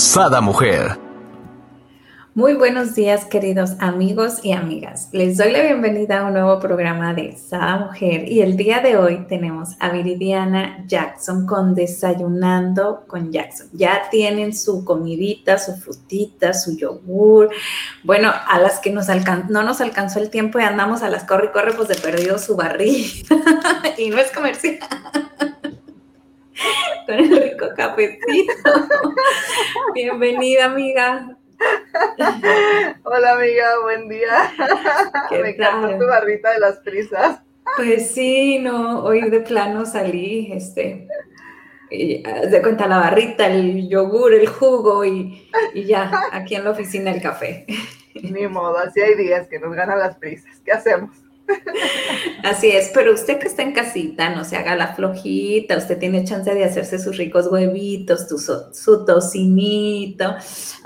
Sada Mujer. Muy buenos días, queridos amigos y amigas. Les doy la bienvenida a un nuevo programa de Sada Mujer y el día de hoy tenemos a Viridiana Jackson con Desayunando con Jackson. Ya tienen su comidita, su frutita, su yogur. Bueno, a las que no nos alcanzó el tiempo y andamos a las corre y corre, pues de perdido su barril. y no es comercial con el rico cafecito. Bienvenida, amiga. Hola, amiga, buen día. Me encanta tu barrita de las prisas. Pues sí, no, hoy de plano salí, este, de cuenta la barrita, el yogur, el jugo y, y, ya, aquí en la oficina el café. Ni modo, así hay días que nos ganan las prisas. ¿Qué hacemos? Así es, pero usted que está en casita, no se haga la flojita, usted tiene chance de hacerse sus ricos huevitos, su tocinito.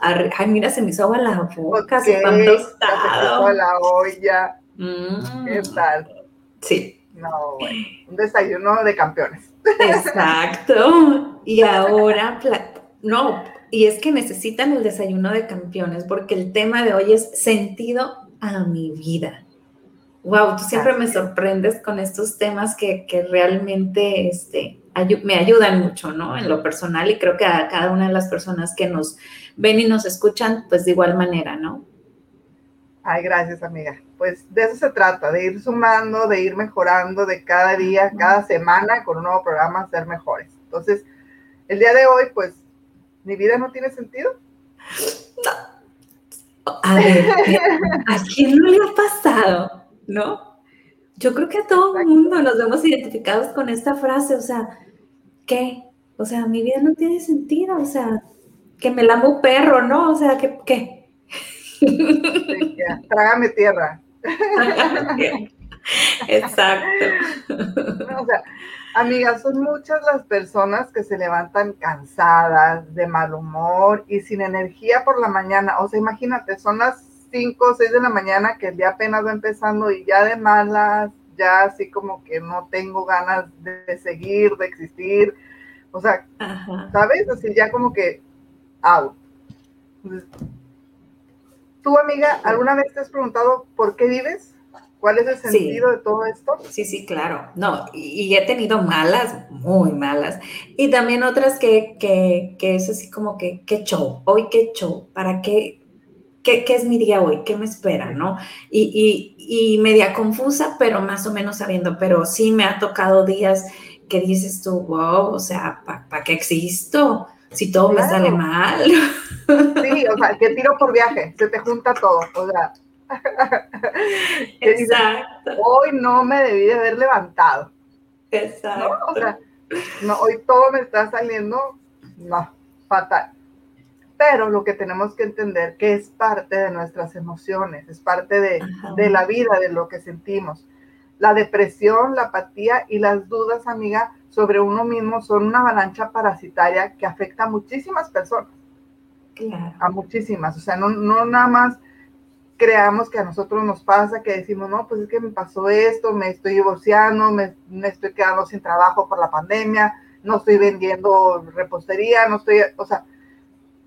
Ay, mira, se me hizo agua la boca, se pan tostado. la olla. Mm. ¿Qué tal? Sí. No, bueno, un desayuno de campeones. Exacto. Y ahora, no, y es que necesitan el desayuno de campeones porque el tema de hoy es sentido a mi vida. Wow, tú siempre me sorprendes con estos temas que, realmente este, me ayudan mucho, ¿no? En lo personal y creo que a cada una de las personas que nos ven y nos escuchan, pues de igual manera, ¿no? Ay, gracias, amiga. Pues de eso se trata, de ir sumando, de ir mejorando, de cada día, cada semana con un nuevo programa ser mejores. Entonces, el día de hoy, pues, mi vida no tiene sentido. A ver, ¿a quién no le ha pasado? ¿No? Yo creo que a todo el mundo nos vemos identificados con esta frase, o sea, ¿qué? O sea, mi vida no tiene sentido, o sea, que me lamo perro, ¿no? O sea, ¿qué? qué? trágame tierra. Exacto. o sea, amigas, son muchas las personas que se levantan cansadas, de mal humor y sin energía por la mañana. O sea, imagínate, son las 5 o 6 de la mañana que el día apenas va empezando y ya de malas, ya así como que no tengo ganas de seguir, de existir. O sea, ¿sabes? Así ya como que out. ¿Tú, amiga, alguna vez te has preguntado por qué vives? ¿Cuál es el sentido de todo esto? Sí, sí, claro. No, y, he tenido malas, muy malas. Y también otras que, que, que es así como que, qué show, hoy qué show, ¿para qué? ¿Qué, es mi día hoy? ¿Qué me espera? ¿No? Y, y, media confusa, pero más o menos sabiendo, pero sí me ha tocado días que dices tú, wow, o sea, ¿para qué existo? Si todo me sale mal. Sí, o sea, que tiro por viaje, se te junta todo, o sea. Exacto. hoy no me debí de haber levantado. Exacto. O sea, no, hoy todo me está saliendo, no, fatal pero lo que tenemos que entender que es parte de nuestras emociones, es parte de, de, la vida, de lo que sentimos. La depresión, la apatía y las dudas, amiga, sobre uno mismo son una avalancha parasitaria que afecta a muchísimas personas. A muchísimas. O sea, no, no nada más creamos que a nosotros nos pasa, que decimos, no, pues es que me pasó esto, me estoy divorciando, me, me estoy quedando sin trabajo por la pandemia, no estoy vendiendo repostería, no estoy, o sea,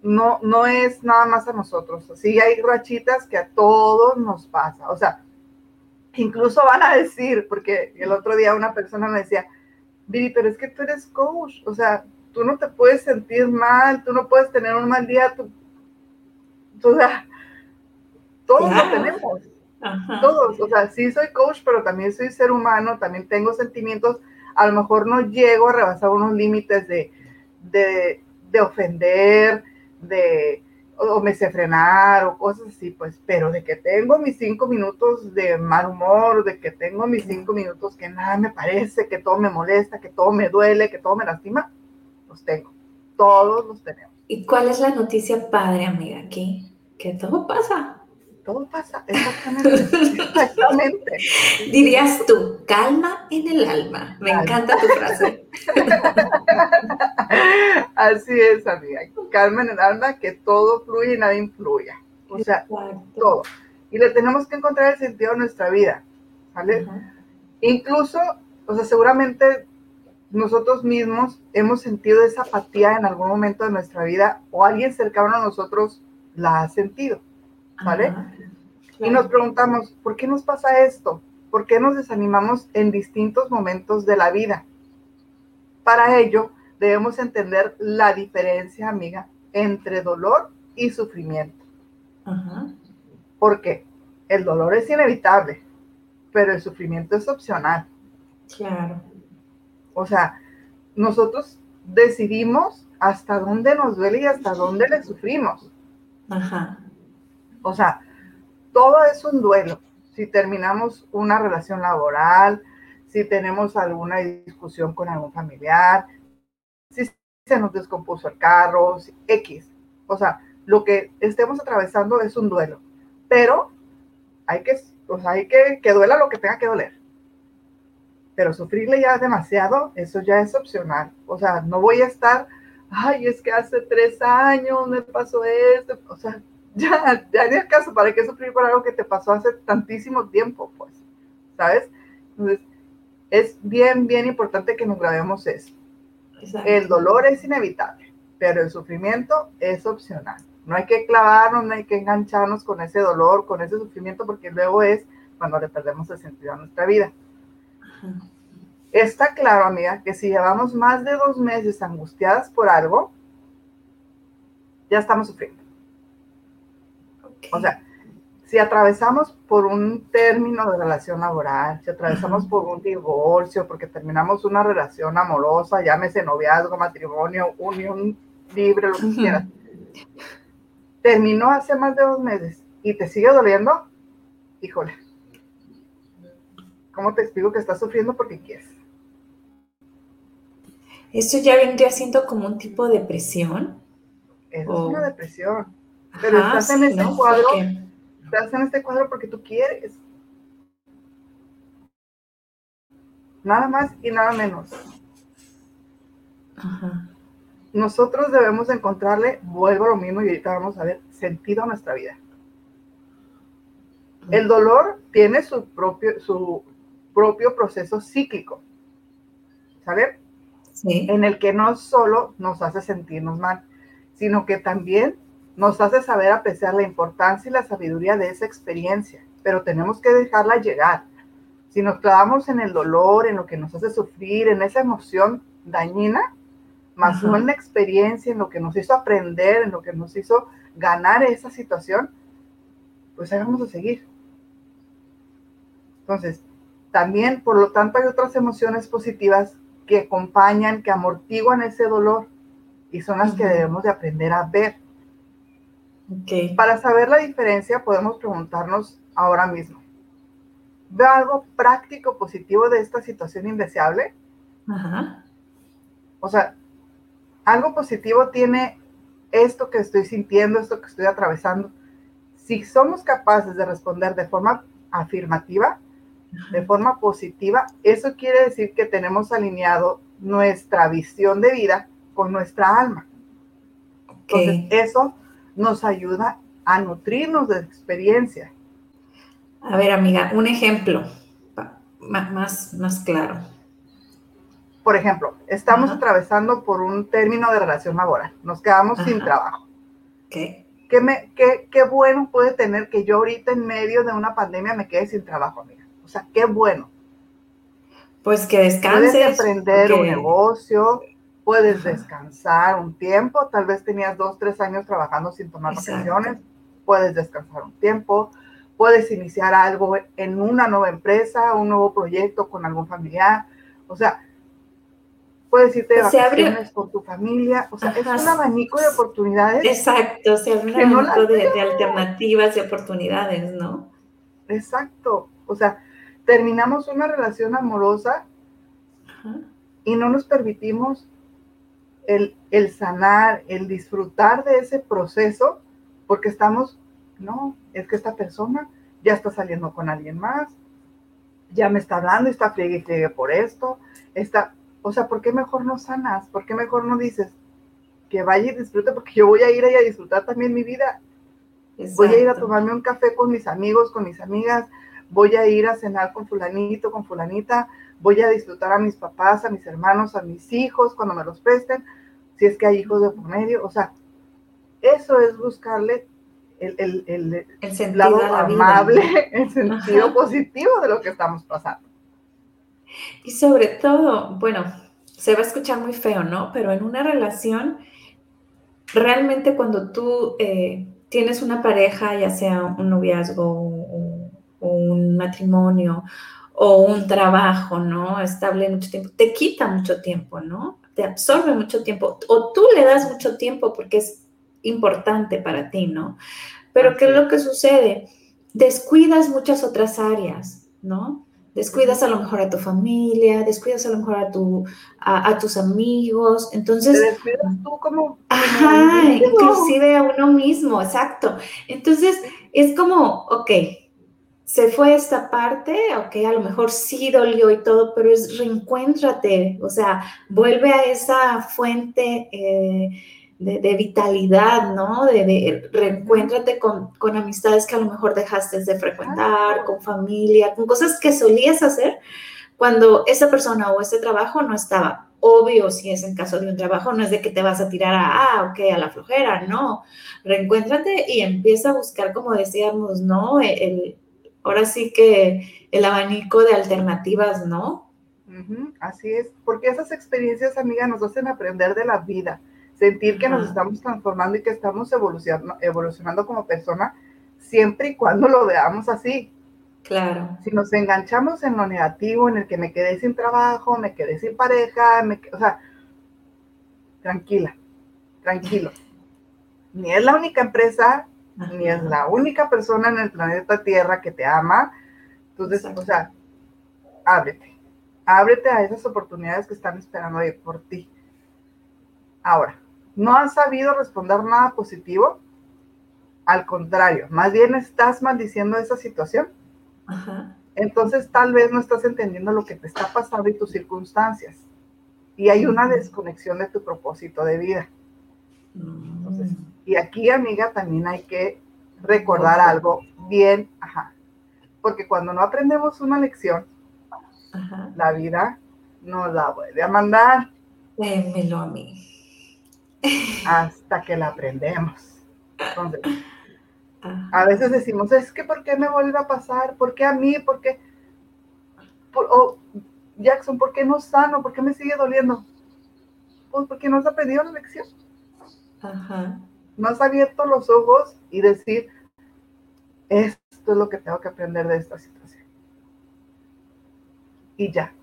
no, no es nada más a nosotros. Sí hay rachitas que a todos nos pasa. O sea, incluso van a decir, porque el otro día una persona me decía, Viri, pero es que tú eres coach, o sea, tú no te puedes sentir mal, tú no puedes tener un mal día, tú, o sea, todos lo tenemos, todos, o sea, sí soy coach, pero también soy ser humano, también tengo sentimientos, a lo mejor no llego a rebasar unos límites de, de, de ofender, de o me sé frenar o cosas así, pues, pero de que tengo mis cinco minutos de mal humor, de que tengo mis cinco minutos que nada me parece, que todo me molesta, que todo me duele, que todo me lastima, los tengo. Todos los tenemos. ¿Y cuál es la noticia padre, amiga? Aquí, que todo pasa. Todo pasa, exactamente. exactamente. Dirías tú, calma en el alma. Me encanta tu frase. Así es, amiga. Calma en el alma, que todo fluye y nada influya. O sea, todo. Y le tenemos que encontrar el sentido a nuestra vida. ¿Vale? Incluso, o sea, seguramente nosotros mismos hemos sentido esa apatía en algún momento de nuestra vida o alguien cercano a nosotros la ha sentido. ¿Vale? Y nos preguntamos, ¿por qué nos pasa esto? ¿Por qué nos desanimamos en distintos momentos de la vida? Para ello, debemos entender la diferencia, amiga, entre dolor y sufrimiento. Porque el dolor es inevitable, pero el sufrimiento es opcional. Claro. O sea, nosotros decidimos hasta dónde nos duele y hasta dónde le sufrimos. Ajá. O sea, todo es un duelo. Si terminamos una relación laboral, si tenemos alguna discusión con algún familiar, si se nos descompuso el carro, X. O sea, lo que estemos atravesando es un duelo. Pero hay que, o sea, hay que que duela lo que tenga que doler. Pero sufrirle ya demasiado, eso ya es opcional. O sea, no voy a estar, ay, es que hace tres años me pasó esto. O sea, ya, ya en el caso, ¿para qué sufrir por algo que te pasó hace tantísimo tiempo? Pues, ¿sabes? Entonces, es bien, bien importante que nos grabemos eso. El dolor es inevitable, pero el sufrimiento es opcional. No hay que clavarnos, no hay que engancharnos con ese dolor, con ese sufrimiento, porque luego es cuando le perdemos el sentido a nuestra vida. Está claro, amiga, que si llevamos más de dos meses angustiadas por algo, ya estamos sufriendo. O sea, si atravesamos por un término de relación laboral, si atravesamos por un divorcio, porque terminamos una relación amorosa, llámese noviazgo, matrimonio, unión libre, lo que quieras, terminó hace más de dos meses y te sigue doliendo, híjole, ¿cómo te explico que estás sufriendo porque quieres? ¿Esto ya vendría siendo como un tipo de depresión? Es una depresión. Pero estás en este cuadro, estás en este cuadro porque tú quieres. Nada más y nada menos. Nosotros debemos encontrarle, vuelvo a lo mismo y ahorita vamos a ver, sentido a nuestra vida. El dolor tiene su propio, su propio proceso cíclico, ¿sabe? Sí. En el que no solo nos hace sentirnos mal, sino que también nos hace saber apreciar la importancia y la sabiduría de esa experiencia, pero tenemos que dejarla llegar. Si nos clavamos en el dolor, en lo que nos hace sufrir, en esa emoción dañina, más no en la experiencia, en lo que nos hizo aprender, en lo que nos hizo ganar esa situación, pues ahí vamos a seguir. Entonces, también, por lo tanto, hay otras emociones positivas que acompañan, que amortiguan ese dolor y son las que debemos de aprender a ver. Para saber la diferencia podemos preguntarnos ahora mismo, ¿veo algo práctico positivo de esta situación indeseable? Ajá. O sea, algo positivo tiene esto que estoy sintiendo, esto que estoy atravesando. Si somos capaces de responder de forma afirmativa, de forma positiva, eso quiere decir que tenemos alineado nuestra visión de vida con nuestra alma. Entonces, eso nos ayuda a nutrirnos de experiencia. A ver, amiga, un ejemplo más, más claro. Por ejemplo, estamos atravesando por un término de relación laboral, nos quedamos sin trabajo. ¿Qué? ¿Qué, me, qué, qué bueno puede tener que yo ahorita en medio de una pandemia me quede sin trabajo, amiga? O sea, qué bueno. Pues que descanses. Puedes emprender un negocio, puedes descansar un tiempo, tal vez tenías dos, tres años trabajando sin tomar vacaciones, puedes descansar un tiempo, puedes iniciar algo en una nueva empresa, un nuevo proyecto con algún familiar, o sea, puedes irte de vacaciones con tu familia, o sea, es un abanico de oportunidades. Exacto, se abre un abanico de, de, alternativas y oportunidades, ¿no? Exacto, o sea, terminamos una relación amorosa y no nos permitimos el, el sanar, el disfrutar de ese proceso, porque estamos, no, es que esta persona ya está saliendo con alguien más, ya me está hablando y está friegue y friegue por esto, está, o sea, ¿por qué mejor no sanas? ¿Por qué mejor no dices que vaya y disfrute? Porque yo voy a ir ahí a disfrutar también mi vida. Voy a ir a tomarme un café con mis amigos, con mis amigas, voy a ir a cenar con fulanito, con fulanita, voy a disfrutar a mis papás, a mis hermanos, a mis hijos cuando me los presten, si es que hay hijos de por medio, o sea, eso es buscarle el, el, el, el lado amable, el sentido positivo de lo que estamos pasando. Y sobre todo, bueno, se va a escuchar muy feo, ¿no? Pero en una relación, realmente cuando tú eh, tienes una pareja, ya sea un noviazgo o, un matrimonio o un trabajo, ¿no? Estable mucho tiempo, te quita mucho tiempo, ¿no? Te absorbe mucho tiempo o tú le das mucho tiempo porque es importante para ti, ¿no? Pero ¿qué es lo que sucede? Descuidas muchas otras áreas, ¿no? Descuidas a lo mejor a tu familia, descuidas a lo mejor a, tu, a, tus amigos, entonces... Te descuidas tú como... Ajá, inclusive a uno mismo, exacto. Entonces, es como, ok, se fue esta parte, ok, a lo mejor sí dolió y todo, pero es reencuéntrate, o sea, vuelve a esa fuente eh, de, vitalidad, ¿no? De, reencuéntrate con, amistades que a lo mejor dejaste de frecuentar, con familia, con cosas que solías hacer cuando esa persona o ese trabajo no estaba. Obvio, si es en caso de un trabajo, no es de que te vas a tirar a, ah, ok, a la flojera, no. Reencuéntrate y empieza a buscar, como decíamos, ¿no? El, ahora sí que el abanico de alternativas, ¿no? así es, porque esas experiencias, amiga, nos hacen aprender de la vida, sentir que nos estamos transformando y que estamos evolucionando, evolucionando como persona, siempre y cuando lo veamos así. Claro. Si nos enganchamos en lo negativo, en el que me quedé sin trabajo, me quedé sin pareja, me, o sea, tranquila, tranquilo. Ni es la única empresa, ni es la única persona en el planeta Tierra que te ama. Entonces, o sea, ábrete, ábrete a esas oportunidades que están esperando ahí por ti. Ahora, ¿no has sabido responder nada positivo? Al contrario, más bien estás maldiciendo esa situación. Entonces, tal vez no estás entendiendo lo que te está pasando y tus circunstancias. Y hay una desconexión de tu propósito de vida. Entonces, mm. Y aquí, amiga, también hay que recordar algo bien, ajá, porque cuando no aprendemos una lección, la vida nos la vuelve a mandar. Démelo a mí. Hasta que la aprendemos. Entonces, a veces decimos, es que ¿por qué me vuelve a pasar? ¿Por qué a mí? ¿Por qué? o, Jackson, ¿por qué no sano? ¿Por qué me sigue doliendo? Pues porque no has aprendido la lección. Ajá. Has abierto los ojos y decir, esto es lo que tengo que aprender de esta situación. Y ya.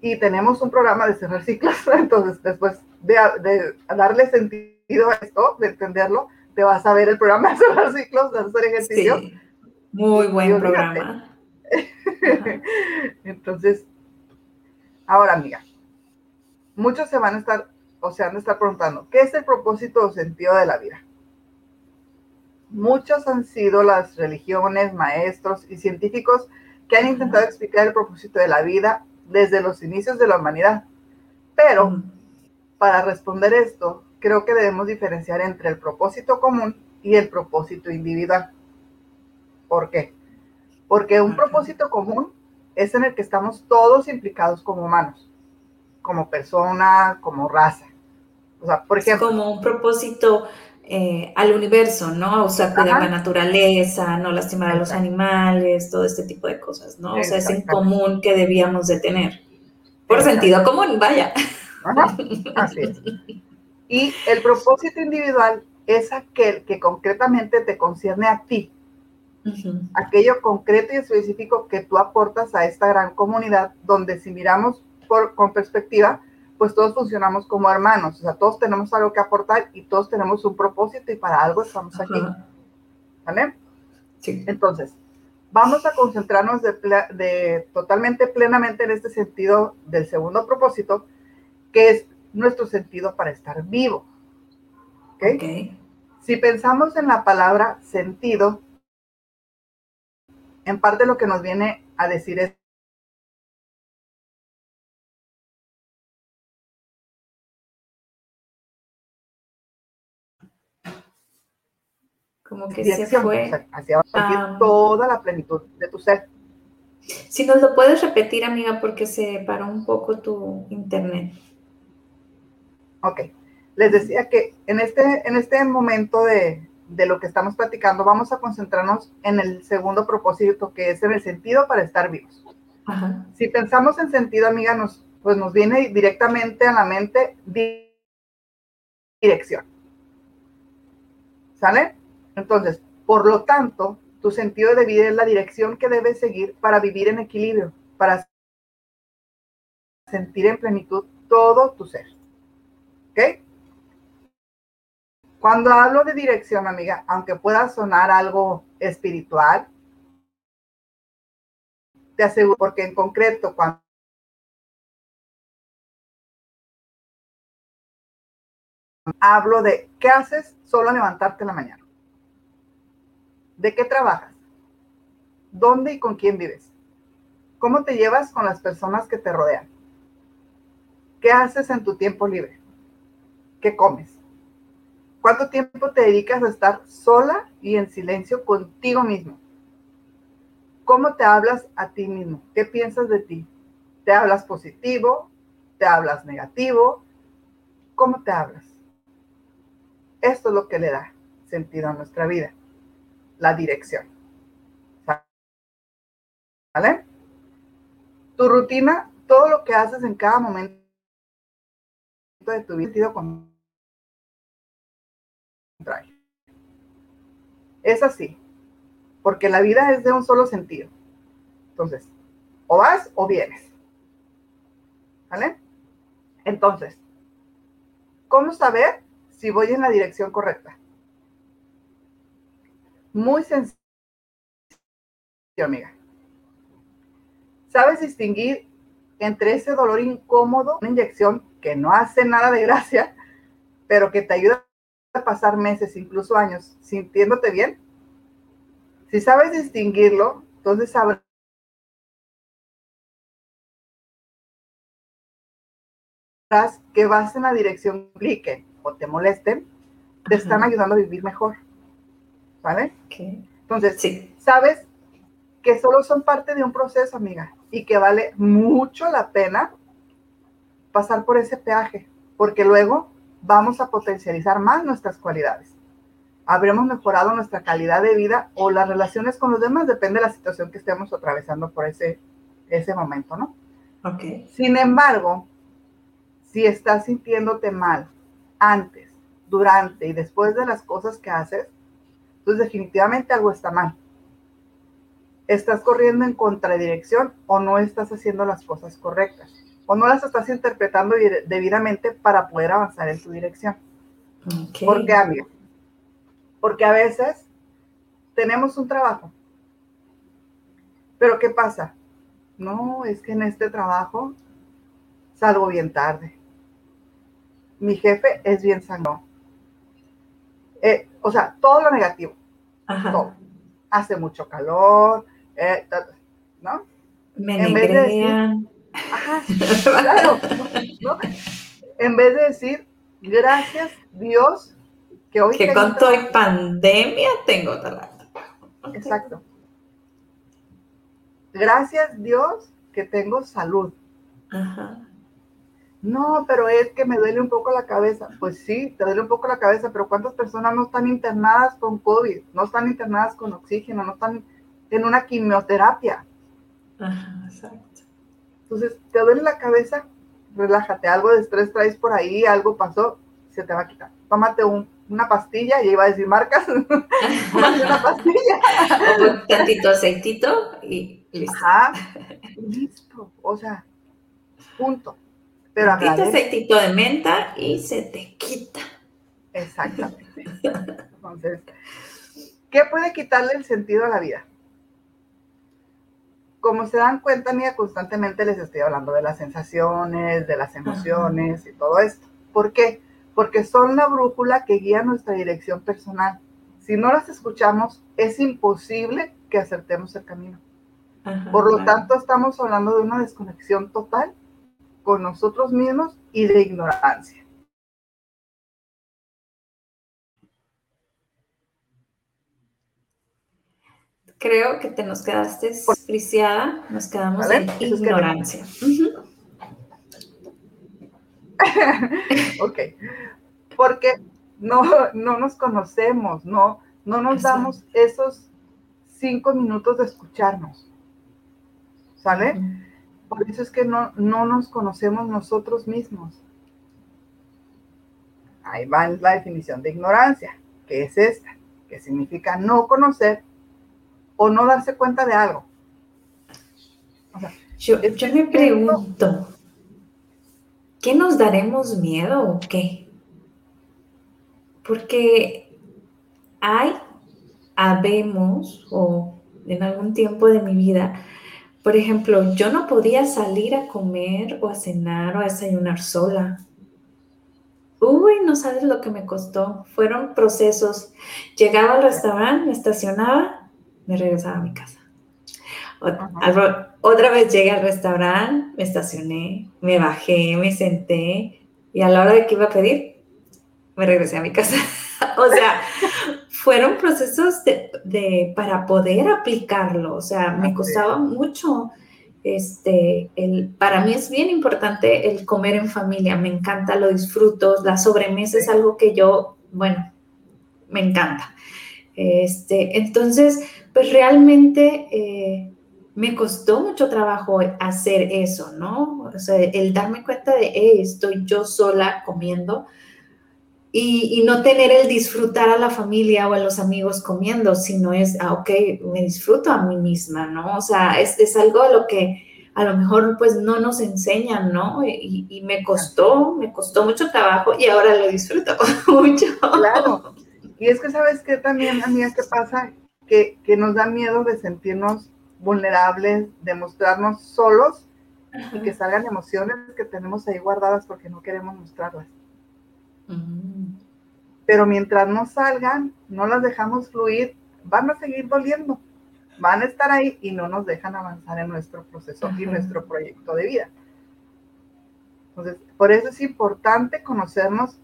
Y tenemos un programa de cerrar ciclos, entonces después de, darle sentido a esto, de entenderlo, te vas a ver el programa de cerrar ciclos, de hacer ejercicio. Sí. Muy buen programa. entonces, ahora amiga, muchos se van a estar o sea, han de estar preguntando, ¿qué es el propósito o sentido de la vida? Muchos han sido las religiones, maestros y científicos que han intentado explicar el propósito de la vida desde los inicios de la humanidad. Pero para responder esto, creo que debemos diferenciar entre el propósito común y el propósito individual. ¿Por qué? Porque un propósito común es en el que estamos todos implicados como humanos, como persona, como raza. O sea, por ejemplo. como un propósito eh, al universo, ¿no? O sea, cuidar la naturaleza, no lastimar a los animales, todo este tipo de cosas, ¿no? O sea, es en común que debíamos de tener. Por sentido común, vaya. Así es. Y el propósito individual es aquel que concretamente te concierne a ti. Aquello concreto y específico que tú aportas a esta gran comunidad, donde si miramos por, con perspectiva, pues todos funcionamos como hermanos, o sea, todos tenemos algo que aportar y todos tenemos un propósito y para algo estamos aquí. ¿Vale? Sí. Entonces, vamos a concentrarnos de, totalmente plenamente en este sentido del segundo propósito, que es nuestro sentido para estar vivo. ¿Okay? Si pensamos en la palabra sentido, en parte lo que nos viene a decir es como que se fue hacia toda la plenitud de tu ser. Si nos lo puedes repetir, amiga, porque se paró un poco tu internet. Ok. Les decía que en este, en este momento de, de lo que estamos platicando, vamos a concentrarnos en el segundo propósito, que es en el sentido para estar vivos. Si pensamos en sentido, amiga, nos, pues nos viene directamente a la mente dirección. ¿Sale? Entonces, por lo tanto, tu sentido de vida es la dirección que debes seguir para vivir en equilibrio, para sentir en plenitud todo tu ser. ¿Ok? Cuando hablo de dirección, amiga, aunque pueda sonar algo espiritual, te aseguro, porque en concreto, cuando hablo de qué haces solo levantarte en la mañana. ¿De qué trabajas? ¿Dónde y con quién vives? ¿Cómo te llevas con las personas que te rodean? ¿Qué haces en tu tiempo libre? ¿Qué comes? ¿Cuánto tiempo te dedicas a estar sola y en silencio contigo mismo? ¿Cómo te hablas a ti mismo? ¿Qué piensas de ti? ¿Te hablas positivo? ¿Te hablas negativo? ¿Cómo te hablas? Esto es lo que le da sentido a nuestra vida la dirección. ¿Vale? Tu rutina, todo lo que haces en cada momento de tu vida, es así, porque la vida es de un solo sentido. Entonces, o vas o vienes. ¿Vale? Entonces, ¿cómo saber si voy en la dirección correcta? Muy sencillo, amiga. ¿Sabes distinguir entre ese dolor incómodo, una inyección que no hace nada de gracia, pero que te ayuda a pasar meses, incluso años, sintiéndote bien? Si sabes distinguirlo, entonces sabrás que vas en la dirección que o te molesten, te están ayudando a vivir mejor. ¿Vale? Entonces, sí. sabes que solo son parte de un proceso, amiga, y que vale mucho la pena pasar por ese peaje, porque luego vamos a potencializar más nuestras cualidades. Habremos mejorado nuestra calidad de vida o las relaciones con los demás, depende de la situación que estemos atravesando por ese, ese momento, ¿no? Ok. Sin embargo, si estás sintiéndote mal antes, durante y después de las cosas que haces, entonces definitivamente algo está mal. Estás corriendo en contradirección o no estás haciendo las cosas correctas o no las estás interpretando debidamente para poder avanzar en tu dirección. ¿Por qué, amigo? Porque a veces tenemos un trabajo. Pero ¿qué pasa? No, es que en este trabajo salgo bien tarde. Mi jefe es bien sangrón. Eh, o sea, todo lo negativo. Todo. Hace mucho calor, eh, ¿no? Me en vez de decir, ajá, claro, ¿no? En vez de decir, gracias Dios que hoy... Que con toda pandemia tengo trabajo. Exacto. Gracias Dios que tengo salud. Ajá. No, pero es que me duele un poco la cabeza. Pues sí, te duele un poco la cabeza, pero ¿cuántas personas no están internadas con COVID? No están internadas con oxígeno, no están en una quimioterapia. Ajá, exacto. Entonces, ¿te duele la cabeza? Relájate, algo de estrés traes por ahí, algo pasó, se te va a quitar. Tómate una pastilla, ya iba a decir marcas, una pastilla. un tantito aceitito y listo. Ajá, listo. O sea, punto. Pero Tantito aceitito de menta y se te quita. Exactamente. Entonces, ¿qué puede quitarle el sentido a la vida? como se dan cuenta, mía, constantemente les estoy hablando de las sensaciones, de las emociones y todo esto. ¿Por qué? Porque son la brújula que guía nuestra dirección personal. Si no las escuchamos, es imposible que acertemos el camino. Por lo tanto, estamos hablando de una desconexión total con nosotros mismos y de ignorancia. Creo que te nos quedaste friciada, nos quedamos en ignorancia. ok, porque no, no nos conocemos, no, no nos damos esos cinco minutos de escucharnos. ¿Sale? Por eso es que no, no nos conocemos nosotros mismos. Ahí va la definición de ignorancia, que es esta, que significa no conocer o no darse cuenta de algo. yo, yo me pregunto, ¿qué nos daremos miedo o qué? Porque hay, habemos, o en algún tiempo de mi vida, por ejemplo, yo no podía salir a comer o a cenar o a desayunar sola. Uy, no sabes lo que me costó. Fueron procesos. Llegaba al restaurante, me estacionaba, me regresaba a mi casa. Otra vez llegué al restaurante, me estacioné, me bajé, me senté y a la hora de que iba a pedir, me regresé a mi casa. o sea, fueron procesos de, para poder aplicarlo, o sea, me costaba mucho. Este, el, para mí es bien importante el comer en familia, me encanta, lo disfruto, la sobremesa es algo que yo, bueno, me encanta. Este, entonces, pues realmente eh, me costó mucho trabajo hacer eso, ¿no? O sea, el darme cuenta de, hey, estoy yo sola comiendo, y, no tener el disfrutar a la familia o a los amigos comiendo, sino es, ah, ok, me disfruto a mí misma, ¿no? O sea, es, es algo a lo que a lo mejor pues no nos enseñan, ¿no? Y, me costó, me costó mucho trabajo y ahora lo disfruto mucho. Claro. Y es que sabes que también, amiga, ¿qué pasa? Que, que nos da miedo de sentirnos vulnerables, de mostrarnos solos y que salgan emociones que tenemos ahí guardadas porque no queremos mostrarlas. Pero mientras no salgan, no las dejamos fluir, van a seguir doliendo, van a estar ahí y no nos dejan avanzar en nuestro proceso y nuestro proyecto de vida. Entonces, por eso es importante conocernos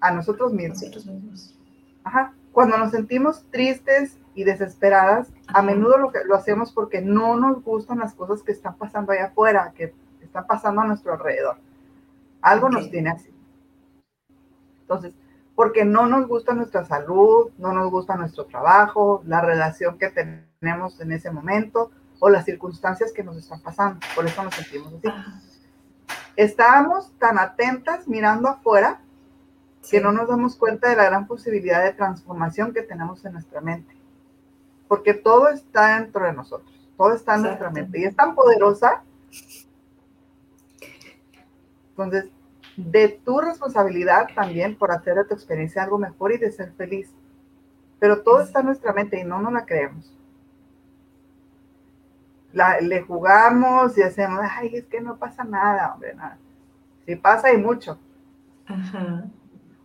a nosotros mismos. Ajá. Cuando nos sentimos tristes y desesperadas, a menudo lo, que, lo hacemos porque no nos gustan las cosas que están pasando allá afuera, que están pasando a nuestro alrededor. Algo nos tiene así. Entonces, porque no nos gusta nuestra salud, no nos gusta nuestro trabajo, la relación que tenemos en ese momento o las circunstancias que nos están pasando. Por eso nos sentimos así. Estábamos tan atentas mirando afuera que no nos damos cuenta de la gran posibilidad de transformación que tenemos en nuestra mente. Porque todo está dentro de nosotros, todo está en nuestra mente y es tan poderosa. Entonces, de tu responsabilidad también por hacer de tu experiencia algo mejor y de ser feliz. Pero todo está en nuestra mente y no nos la creemos. le jugamos y hacemos, ay, es que no pasa nada, hombre, nada. Sí pasa y mucho.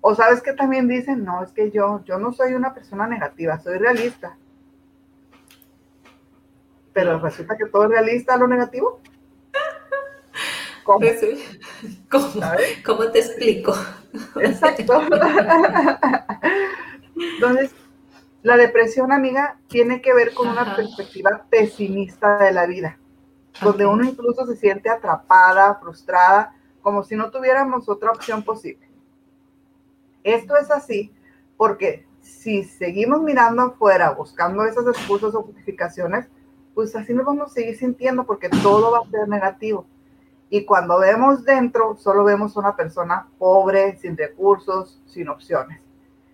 O sabes que también dicen, no, es que yo, yo no soy una persona negativa, soy realista. Pero resulta que todo es realista lo negativo. ¿Cómo? ¿Cómo? te explico? Exacto. Entonces, la depresión, amiga, tiene que ver con una perspectiva pesimista de la vida, donde uno incluso se siente atrapada, frustrada, como si no tuviéramos otra opción posible. Esto es así porque si seguimos mirando afuera, buscando esas excusas o justificaciones, pues así nos vamos a seguir sintiendo porque todo va a ser negativo. Y cuando vemos dentro, solo vemos una persona pobre, sin recursos, sin opciones.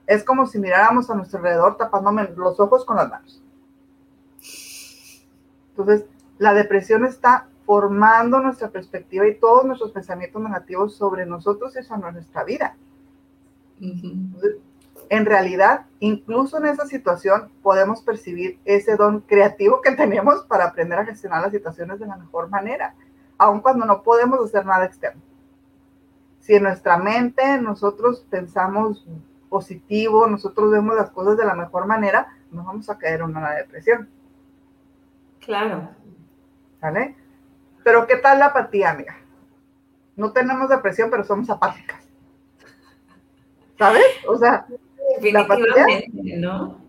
Es como si miráramos a nuestro alrededor tapándome los ojos con las manos. Entonces, la depresión está formando nuestra perspectiva y todos nuestros pensamientos negativos sobre nosotros y sobre nuestra vida. en realidad, incluso en esa situación, podemos percibir ese don creativo que tenemos para aprender a gestionar las situaciones de la mejor manera, aun cuando no podemos hacer nada externo. Si en nuestra mente nosotros pensamos positivo, nosotros vemos las cosas de la mejor manera, no vamos a caer en una depresión. Claro. ¿Vale? Pero ¿qué tal la apatía, amiga? No tenemos depresión, pero somos apáticas. ¿Sabes? O sea, la apatía, ¿no?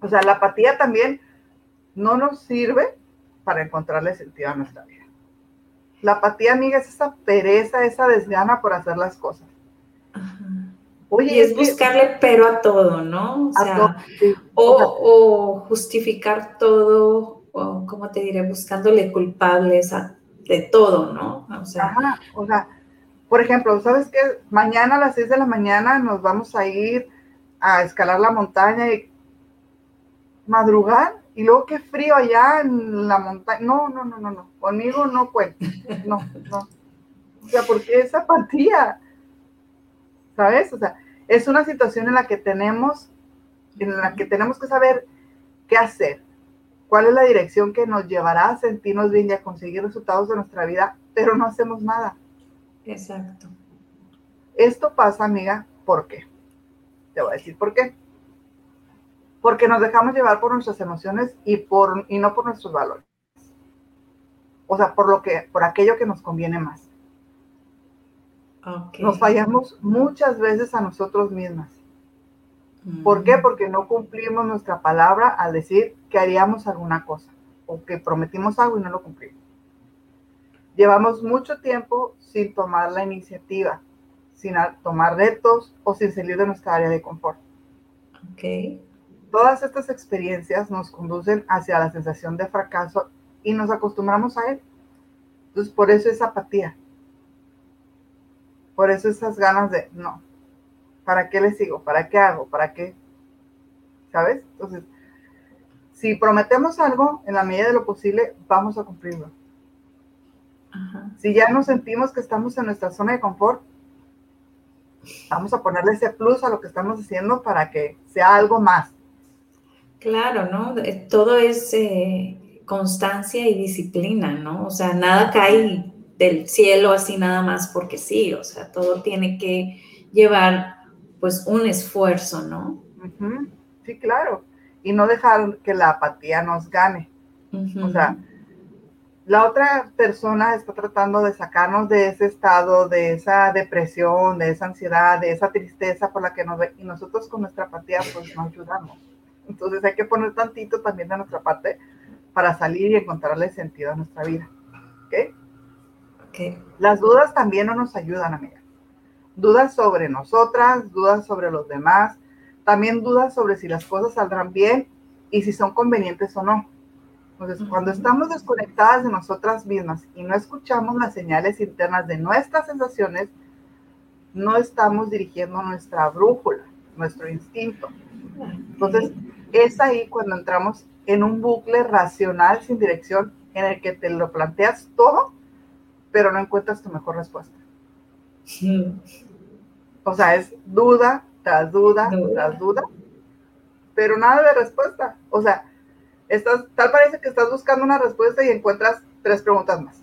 O sea, la apatía también no nos sirve para encontrarle sentido a nuestra vida. La apatía, amiga, es esa pereza, esa desgana por hacer las cosas. Oye, y es, buscarle pero a todo, ¿no? O, sea, o, justificar todo, o como te diré, buscándole culpables a, de todo, ¿no? O sea, o sea, por ejemplo, ¿sabes qué? Mañana a las 6 de la mañana nos vamos a ir a escalar la montaña y madrugar y luego qué frío allá en la montaña. No, no, no, no, no. Conmigo no puede. No, no. O sea, porque esa apatía, ¿sabes? O sea, es una situación en la que tenemos, en la que tenemos que saber qué hacer, cuál es la dirección que nos llevará a sentirnos bien y a conseguir resultados de nuestra vida, pero no hacemos nada. Exacto. Esto pasa, amiga, ¿por qué? Te voy a decir por qué. Porque nos dejamos llevar por nuestras emociones y, por, y no por nuestros valores. O sea, por, lo que, por aquello que nos conviene más. Nos fallamos muchas veces a nosotros mismas. ¿Por qué? Mm. Porque no cumplimos nuestra palabra al decir que haríamos alguna cosa o que prometimos algo y no lo cumplimos. Llevamos mucho tiempo sin tomar la iniciativa, sin tomar retos o sin salir de nuestra área de confort. Okay. Todas estas experiencias nos conducen hacia la sensación de fracaso y nos acostumbramos a él. Entonces, por eso es apatía. Por eso esas ganas de, no, ¿para qué le sigo? ¿Para qué hago? ¿Para qué? ¿Sabes? Entonces, si prometemos algo, en la medida de lo posible, vamos a cumplirlo. Si ya nos sentimos que estamos en nuestra zona de confort, vamos a ponerle ese plus a lo que estamos haciendo para que sea algo más. Claro, ¿no? Todo es eh, constancia y disciplina, ¿no? O sea, nada cae del cielo así nada más porque sí, o sea, todo tiene que llevar pues un esfuerzo, ¿no? Sí, claro. Y no dejar que la apatía nos gane. O sea, la otra persona está tratando de sacarnos de ese estado, de esa depresión, de esa ansiedad, de esa tristeza por la que nos ve, y nosotros con nuestra apatía pues no ayudamos. Entonces hay que poner tantito también de nuestra parte para salir y encontrarle sentido a nuestra vida. ¿Ok? Las dudas también no nos ayudan, amiga. Dudas sobre nosotras, dudas sobre los demás, también dudas sobre si las cosas saldrán bien y si son convenientes o no. Entonces, cuando estamos desconectadas de nosotras mismas y no escuchamos las señales internas de nuestras sensaciones, no estamos dirigiendo nuestra brújula, nuestro instinto. Entonces, es ahí cuando entramos en un bucle racional sin dirección en el que te lo planteas todo pero no encuentras tu mejor respuesta. O sea, es duda tras duda, tras duda, pero nada de respuesta. O sea, estás, tal parece que estás buscando una respuesta y encuentras tres preguntas más.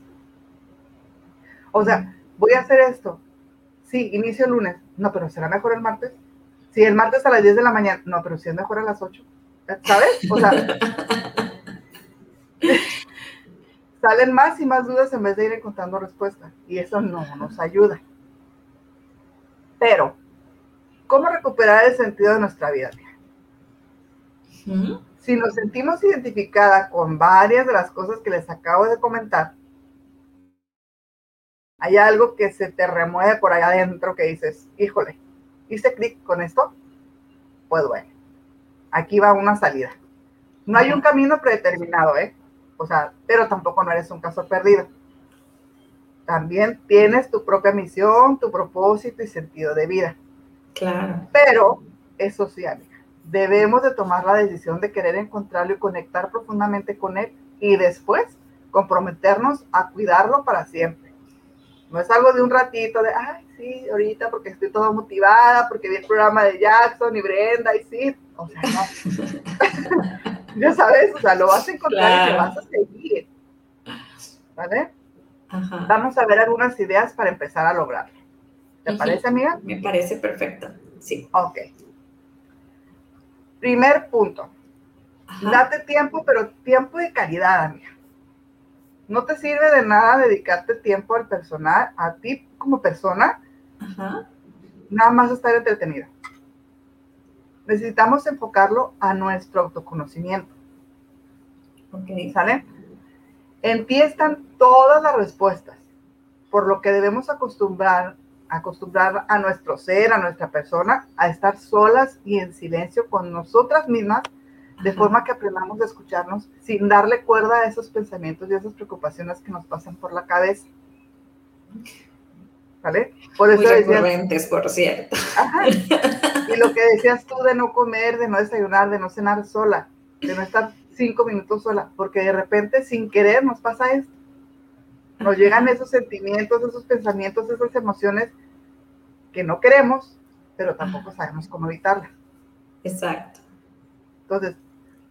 O sea, voy a hacer esto. Sí, inicio el lunes. No, pero ¿será mejor el martes? Sí, el martes a las 10 de la mañana. No, pero si es mejor a las 8. ¿Sabes? O sea, salen más y más dudas en vez de ir encontrando respuestas. Y eso no nos ayuda. Pero, ¿cómo recuperar el sentido de nuestra vida? Si nos sentimos identificada con varias de las cosas que les acabo de comentar, hay algo que se te remueve por allá adentro que dices, híjole, hice clic con esto, pues bueno, aquí va una salida. No hay un camino predeterminado, ¿eh? o sea, pero tampoco no eres un caso perdido. También tienes tu propia misión, tu propósito y sentido de vida. Claro. Pero, eso sí, amiga, debemos de tomar la decisión de querer encontrarlo y conectar profundamente con él y después comprometernos a cuidarlo para siempre. No es algo de un ratito de, ay, sí, ahorita porque estoy toda motivada, porque vi el programa de Jackson y Brenda y sí. O sea, no. ya sabes, o sea, lo vas a encontrar y te vas a seguir. ¿Vale? Vamos a ver algunas ideas para empezar a lograrlo. ¿Te parece, amiga? Me parece perfecto, sí. Ok. Primer punto. Date tiempo, pero tiempo de calidad, amiga. No te sirve de nada dedicarte tiempo al personal, a ti como persona, nada más estar entretenida. Necesitamos enfocarlo a nuestro autoconocimiento. Ok. ¿Sale? En ti están todas las respuestas, por lo que debemos acostumbrar, acostumbrar a nuestro ser, a nuestra persona, a estar solas y en silencio con nosotras mismas, de forma que aprendamos a escucharnos sin darle cuerda a esos pensamientos y esas preocupaciones que nos pasan por la cabeza. ¿Vale? Por eso Muy recurrentes, por cierto. Y lo que decías tú de no comer, de no desayunar, de no cenar sola, de no estar cinco minutos sola, porque de repente sin querer nos pasa esto. Nos llegan esos sentimientos, esos pensamientos, esas emociones que no queremos, pero tampoco sabemos cómo evitarlas. Exacto. Entonces,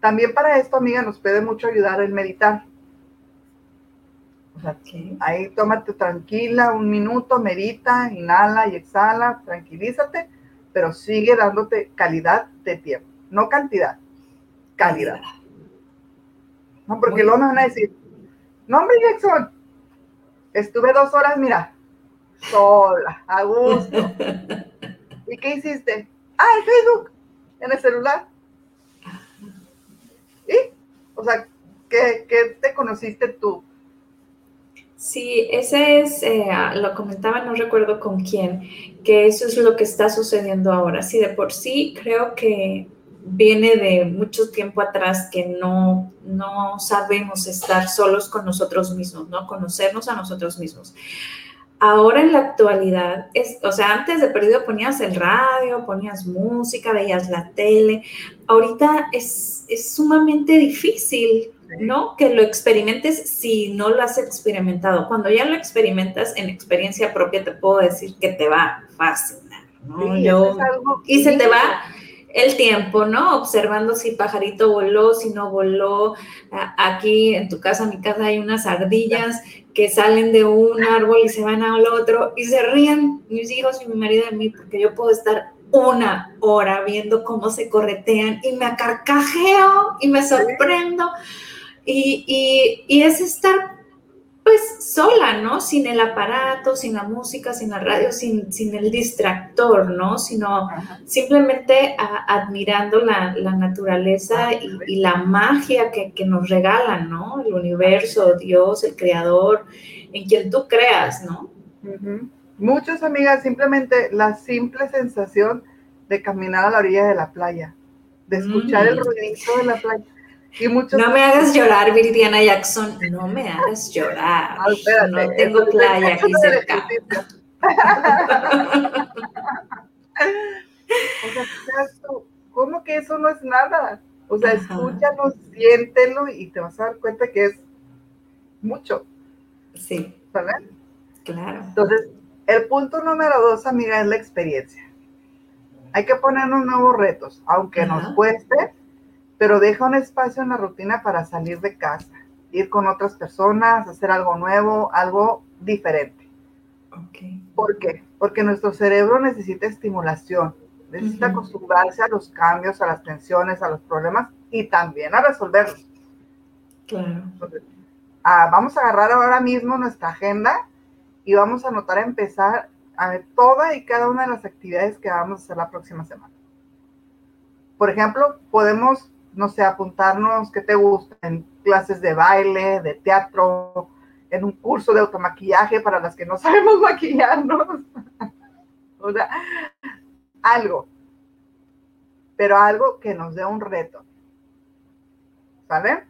también para esto, amiga, nos puede mucho ayudar el meditar. O sea, ahí tómate tranquila un minuto, medita, inhala y exhala, tranquilízate, pero sigue dándote calidad de tiempo, no cantidad, calidad. No, porque luego me van a decir, no, hombre, Jackson, estuve dos horas, mira, sola, a gusto. ¿Y qué hiciste? Ah, el Facebook, en el celular. O sea, ¿qué, te conociste tú? Sí, ese es, eh, lo comentaba, no recuerdo con quién, que eso es lo que está sucediendo ahora. Sí, de por sí creo que viene de mucho tiempo atrás que no, no sabemos estar solos con nosotros mismos, ¿no? Conocernos a nosotros mismos. Ahora en la actualidad, es, o sea, antes de perdido ponías el radio, ponías música, veías la tele. Ahorita es, es sumamente difícil, ¿no? Que lo experimentes si no lo has experimentado. Cuando ya lo experimentas en experiencia propia, te puedo decir que te va fácil, ¿no? Yo, y se te va el tiempo, ¿no? Observando si pajarito voló, si no voló. Aquí en tu casa, en mi casa, hay unas ardillas que salen de un árbol y se van al otro y se ríen mis hijos y mi marido de mí porque yo puedo estar una hora viendo cómo se corretean y me acarcajeo y me sorprendo. Y, y, y es estar pues sola, ¿no? Sin el aparato, sin la música, sin la radio, sin, sin el distractor, ¿no? Sino simplemente admirando la, naturaleza y, la magia que, nos regalan, ¿no? El universo, Dios, el creador, en quien tú creas, ¿no? Muchas amigas, simplemente la simple sensación de caminar a la orilla de la playa, de escuchar el mm. ruidito de la playa no me hagas llorar, Viridiana Jackson. No me hagas llorar. No, tengo playa aquí cerca. o sea, ¿cómo que eso no es nada? O sea, escúchalo, siéntelo y te vas a dar cuenta que es mucho. Sí. ¿Sabes? Claro. Entonces, el punto número dos, amiga, es la experiencia. Hay que ponernos nuevos retos, aunque nos cueste, pero deja un espacio en la rutina para salir de casa, ir con otras personas, hacer algo nuevo, algo diferente. Okay. ¿Por qué? Porque nuestro cerebro necesita estimulación, necesita acostumbrarse a los cambios, a las tensiones, a los problemas y también a resolverlos. Claro. Ah, vamos a agarrar ahora mismo nuestra agenda y vamos a anotar a empezar a ver toda y cada una de las actividades que vamos a hacer la próxima semana. Por ejemplo, podemos no sé, apuntarnos, ¿qué te gusta? En clases de baile, de teatro, en un curso de automaquillaje para las que no sabemos maquillarnos. o sea, algo. Pero algo que nos dé un reto. ¿Sale?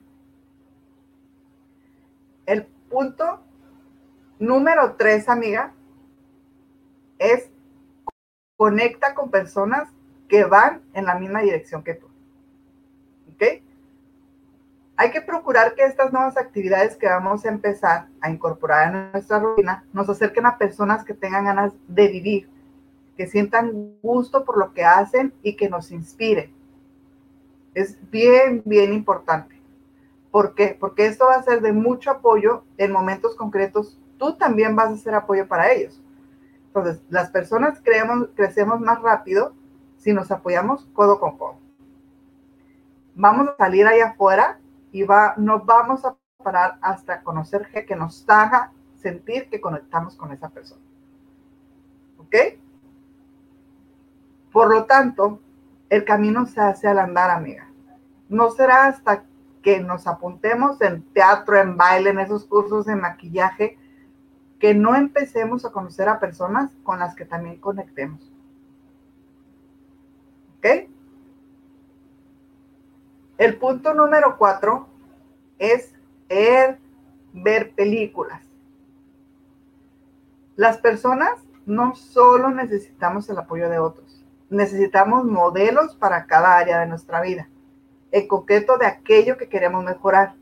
El punto número tres, amiga, es conecta con personas que van en la misma dirección que tú. Hay que procurar que estas nuevas actividades que vamos a empezar a incorporar en nuestra rutina nos acerquen a personas que tengan ganas de vivir, que sientan gusto por lo que hacen y que nos inspiren. Es bien, bien importante. ¿Por qué? Porque esto va a ser de mucho apoyo en momentos concretos. Tú también vas a ser apoyo para ellos. Entonces, las personas creemos, crecemos más rápido si nos apoyamos codo con codo. Vamos a salir ahí afuera y va, no vamos a parar hasta conocer que nos haga sentir que conectamos con esa persona. ¿Ok? Por lo tanto, el camino se hace al andar, amiga. No será hasta que nos apuntemos en teatro, en baile, en esos cursos de maquillaje, que no empecemos a conocer a personas con las que también conectemos. ¿Ok? El punto número cuatro es ver películas. Las personas no solo necesitamos el apoyo de otros, necesitamos modelos para cada área de nuestra vida, en concreto de aquello que queremos mejorar.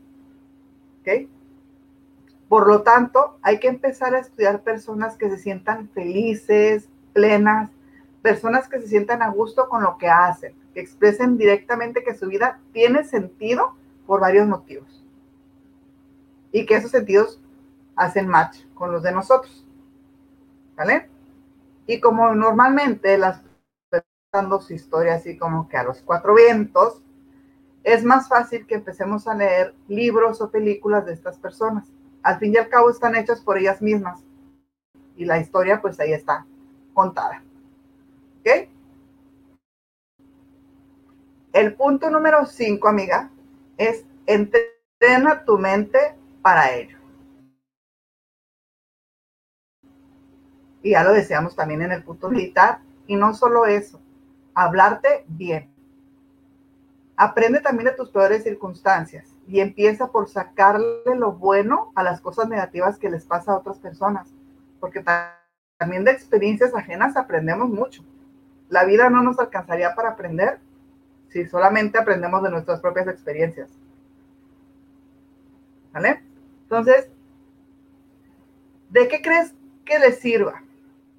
¿Ok? Por lo tanto, hay que empezar a estudiar personas que se sientan felices, plenas, personas que se sientan a gusto con lo que hacen, que expresen directamente que su vida tiene sentido por varios motivos. Y que esos sentidos hacen match con los de nosotros. ¿Vale? Y como normalmente las dando su historia así como que a los cuatro vientos, es más fácil que empecemos a leer libros o películas de estas personas al fin y al cabo están hechas por ellas mismas. Y la historia, pues ahí está, contada. ¿Ok? El punto número cinco, amiga, es entrena tu mente para ello. Y ya lo deseamos también en el punto militar. Y no solo eso, hablarte bien. Aprende también de tus peores circunstancias y empieza por sacarle lo bueno a las cosas negativas que les pasa a otras personas, porque también de experiencias ajenas aprendemos mucho. La vida no nos alcanzaría para aprender si solamente aprendemos de nuestras propias experiencias. ¿Vale? Entonces, ¿de qué crees que le sirva?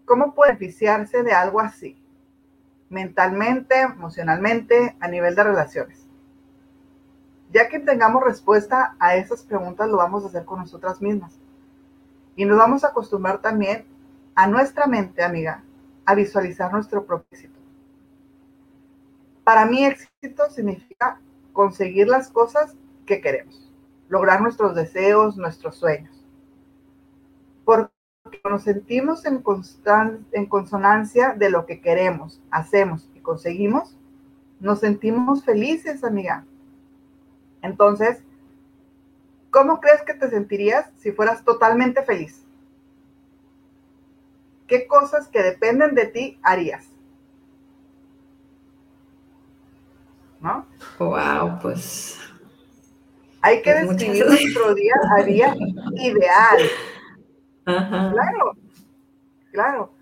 ¿Cómo puede beneficiarse de algo así? Mentalmente, emocionalmente, a nivel de relaciones. Ya que tengamos respuesta a esas preguntas, lo vamos a hacer con nosotras mismas. Y nos vamos a acostumbrar también a nuestra mente, amiga, a visualizar nuestro propósito. Para mí éxito significa conseguir las cosas que queremos, lograr nuestros deseos, nuestros sueños. Porque nos sentimos en, en consonancia de lo que queremos, hacemos y conseguimos, nos sentimos felices, amiga. Entonces, ¿cómo crees que te sentirías si fueras totalmente feliz? ¿Qué cosas que dependen de ti harías? ¿No? Wow, pues. Hay que pues describir nuestro día a día ideal. Claro, claro.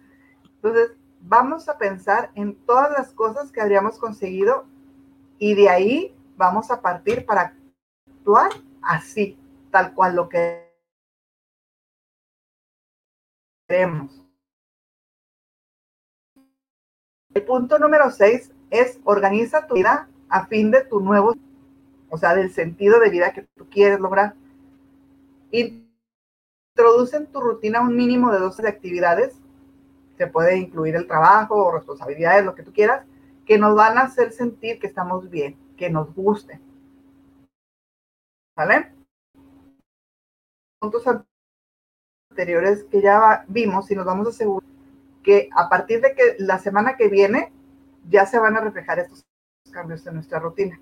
Entonces, vamos a pensar en todas las cosas que habríamos conseguido y de ahí vamos a partir para actuar así, tal cual lo que queremos. El punto número seis es organiza tu vida a fin de tu nuevo, o sea, del sentido de vida que tú quieres lograr. Introduce en tu rutina un mínimo de 12 actividades. Se puede incluir el trabajo o responsabilidades, lo que tú quieras, que nos van a hacer sentir que estamos bien que nos guste. ¿Vale? Puntos anteriores que ya vimos y nos vamos a asegurar que a partir de que la semana que viene ya se van a reflejar estos cambios en nuestra rutina.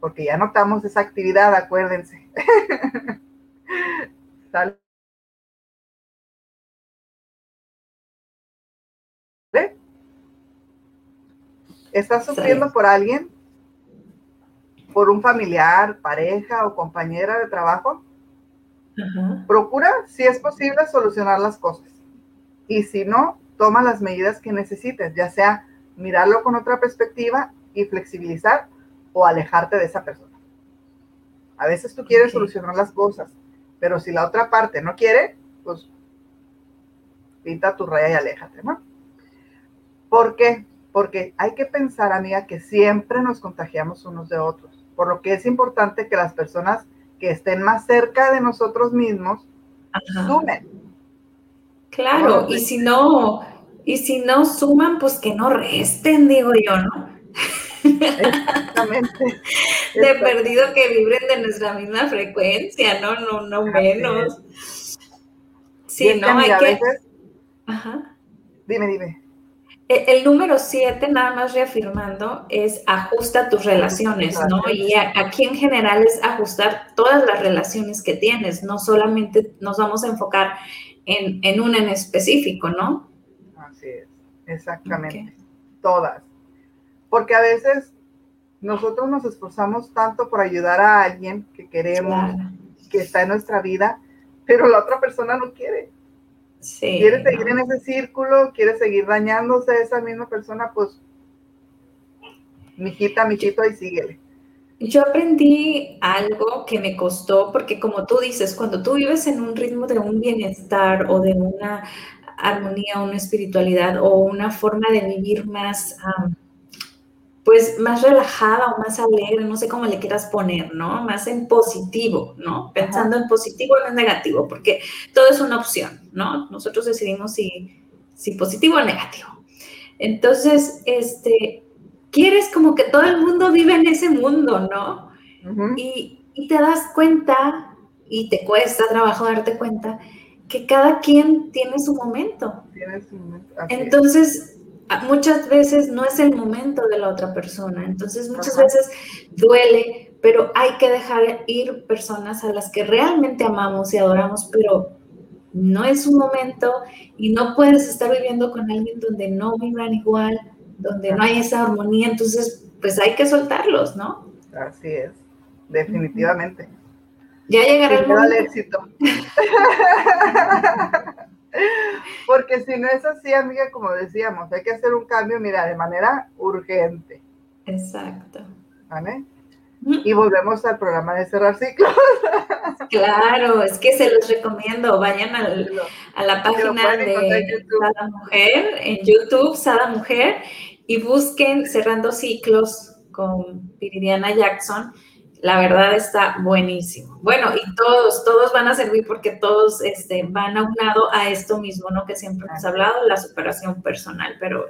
Porque ya notamos esa actividad, acuérdense. ¿Sale? ¿Estás sufriendo por alguien? por un familiar, pareja o compañera de trabajo, procura, si es posible, solucionar las cosas. Y si no, toma las medidas que necesites, ya sea mirarlo con otra perspectiva y flexibilizar o alejarte de esa persona. A veces tú quieres solucionar las cosas, pero si la otra parte no quiere, pues pinta tu raya y aléjate, ¿no? ¿Por qué? Porque hay que pensar, amiga, que siempre nos contagiamos unos de otros, por lo que es importante que las personas que estén más cerca de nosotros mismos sumen. Claro, y si no, y si no suman, pues que no resten, digo yo, ¿no? Exactamente. de perdido que vibren de nuestra misma frecuencia, ¿no? No, no menos. Sí, no, hay que... Ajá. Dime, dime. E, el, número siete, nada más reafirmando, es ajusta tus relaciones, ¿no? Y aquí en general es ajustar todas las relaciones que tienes, no solamente nos vamos a enfocar en, en una en específico, ¿no? Así es, exactamente. Todas. Porque a veces nosotros nos esforzamos tanto por ayudar a alguien que queremos, que está en nuestra vida, pero la otra persona no quiere. Sí, quiere seguir en ese círculo, quiere seguir dañándose a esa misma persona, pues, mijita, mijito, ahí síguele. Yo aprendí algo que me costó, porque como tú dices, cuando tú vives en un ritmo de un bienestar o de una armonía, una espiritualidad o una forma de vivir más, pues más relajada o más alegre, no sé cómo le quieras poner, ¿no? Más en positivo, ¿no? Pensando en positivo o en negativo, porque todo es una opción, ¿no? Nosotros decidimos si, si positivo o negativo. Entonces, este, quieres como que todo el mundo vive en ese mundo, ¿no? y, te das cuenta, y te cuesta trabajo darte cuenta, que cada quien tiene su momento. Tiene su momento. Entonces, muchas veces no es el momento de la otra persona. Entonces, muchas veces duele, pero hay que dejar ir personas a las que realmente amamos y adoramos, pero no es un momento y no puedes estar viviendo con alguien donde no vibran igual, donde no hay esa armonía, entonces pues hay que soltarlos, ¿no? Así es, definitivamente. Ya llegará el, momento. éxito. Porque si no es así, amiga, como decíamos, hay que hacer un cambio, mira, de manera urgente. Exacto. ¿Vale? Y volvemos al programa de cerrar ciclos. Claro, es que se los recomiendo. Vayan a la página de Sada Mujer, en YouTube, Sada Mujer, y busquen Cerrando Ciclos con Viridiana Jackson. La verdad está buenísimo. Bueno, y todos, todos van a servir porque todos este, van aunado a esto mismo, ¿no? Que siempre hemos hablado, la superación personal, pero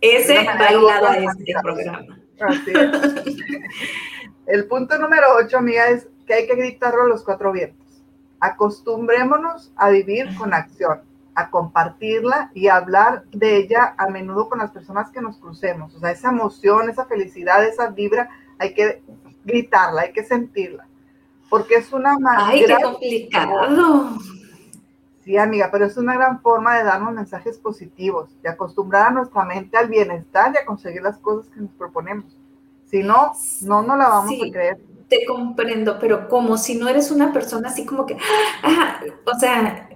ese va a este programa. Así es. El punto número ocho, amiga, es que hay que gritarlo a los cuatro vientos. Acostumbrémonos a vivir con acción, a compartirla y a hablar de ella a menudo con las personas que nos crucemos. O sea, esa emoción, esa felicidad, esa vibra, hay que gritarla, hay que sentirla. Porque es una Ay, qué complicado. Sí, amiga, pero es una gran forma de darnos mensajes positivos, de acostumbrar a nuestra mente al bienestar y a conseguir las cosas que nos proponemos. Si no, no nos la vamos a creer. Te comprendo, pero como si no eres una persona así como que, ah, o sea,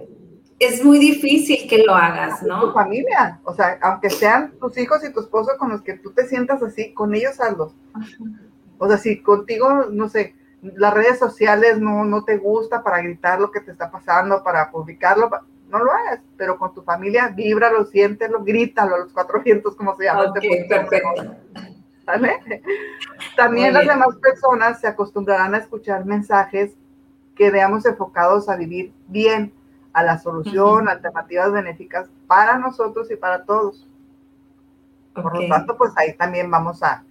es muy difícil que lo hagas, ¿no? Tu familia, o sea, aunque sean tus hijos y tu esposo con los que tú te sientas así, con ellos hazlos. O sea, si contigo, no sé, las redes sociales no, no te gusta para gritar lo que te está pasando, para publicarlo, no lo hagas, pero con tu familia, víbralo, siéntelo, grítalo a los cuatro vientos, como se llama. Okay, perfecto. También las demás personas se acostumbrarán a escuchar mensajes que veamos enfocados a vivir bien, a la solución, alternativas benéficas para nosotros y para todos. Por lo tanto, pues ahí también vamos a,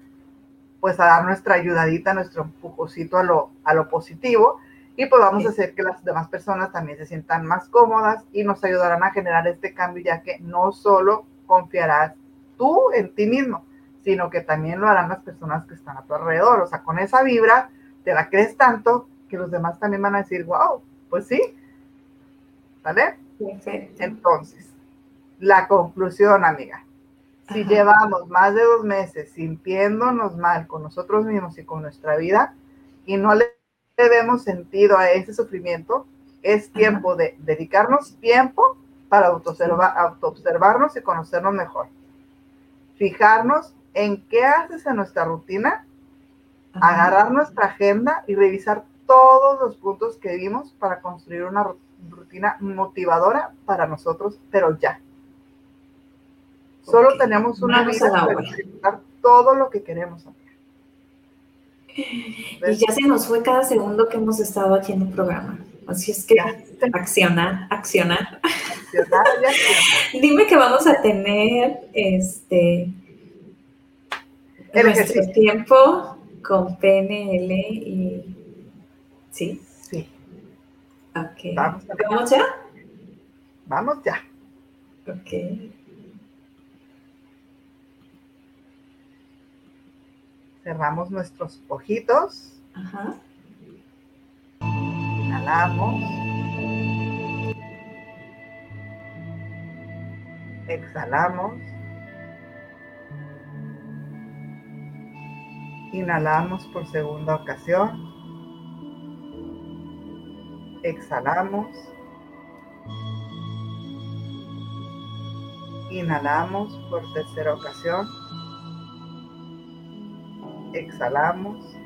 pues a dar nuestra ayudadita, nuestro empujocito a lo, a lo positivo y pues vamos a hacer que las demás personas también se sientan más cómodas y nos ayudarán a generar este cambio, ya que no solo confiarás tú en ti mismo, sino que también lo harán las personas que están a tu alrededor. O sea, con esa vibra te la crees tanto que los demás también van a decir, wow, pues sí. ¿Vale? Perfecto. Entonces, la conclusión, amiga. Si llevamos más de dos meses sintiéndonos mal con nosotros mismos y con nuestra vida y no le vemos sentido a ese sufrimiento, es tiempo de dedicarnos tiempo para autoobservarnos y conocernos mejor. Fijarnos en qué haces en nuestra rutina agarrar nuestra agenda y revisar todos los puntos que vimos para construir una rutina motivadora para nosotros, pero ya. Solo tenemos una vida para ejecutar todo lo que queremos hacer. Y ya se nos fue cada segundo que hemos estado aquí en el programa. Así es que accionar, accionar. accionar Dime que vamos a tener este el nuestro tiempo con PNL y sí. Sí. Ok. ¿Vamos, ya? Vamos ya. Ok. Cerramos nuestros ojitos. Ajá. Inhalamos. Exhalamos. Inhalamos por segunda ocasión. Exhalamos. Inhalamos por tercera ocasión. Exhalamos.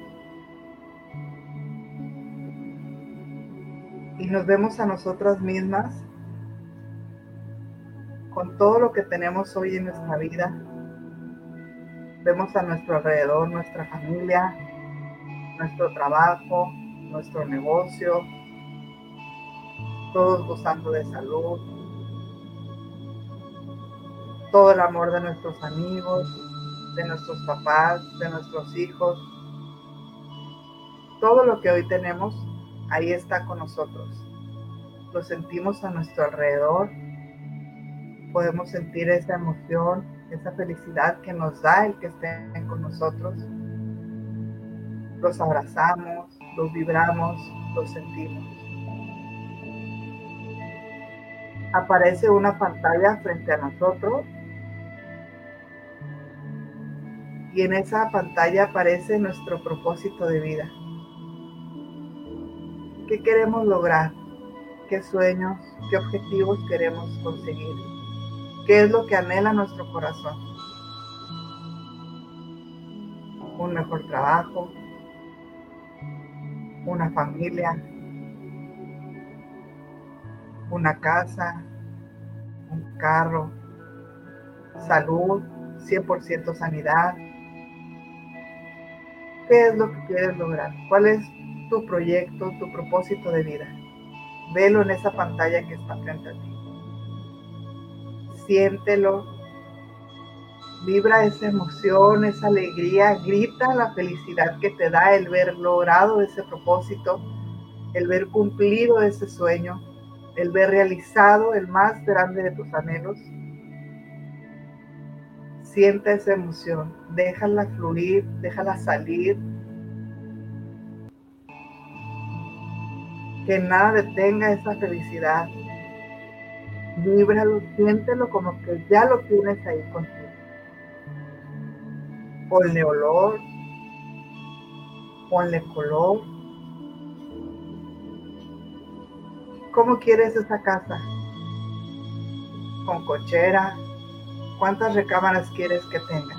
Y nos vemos a nosotras mismas con todo lo que tenemos hoy en nuestra vida. Vemos a nuestro alrededor nuestra familia, nuestro trabajo, nuestro negocio, todos gozando de salud, todo el amor de nuestros amigos, de nuestros papás, de nuestros hijos. Todo lo que hoy tenemos, ahí está con nosotros. Lo sentimos a nuestro alrededor. Podemos sentir esa emoción, esa felicidad que nos da el que estén con nosotros. Los abrazamos, los vibramos, los sentimos. Aparece una pantalla frente a nosotros y en esa pantalla aparece nuestro propósito de vida. ¿Qué queremos lograr? ¿Qué sueños, qué objetivos queremos conseguir? ¿Qué es lo que anhela nuestro corazón? Un mejor trabajo, una familia, una casa, un carro, salud, 100% sanidad, ¿Qué es lo que quieres lograr? ¿Cuál es tu proyecto, tu propósito de vida? Velo en esa pantalla que está frente a ti. Siéntelo. Vibra esa emoción, esa alegría, grita la felicidad que te da el ver logrado ese propósito, el ver cumplido ese sueño, el ver realizado el más grande de tus anhelos Sienta esa emoción, déjala fluir, déjala salir. Que nada detenga esa felicidad. Víbralo, siéntelo como que ya lo tienes ahí contigo. Ponle olor, ponle color. ¿Cómo quieres esa casa? ¿Con cochera? ¿Cuántas recámaras quieres que tenga?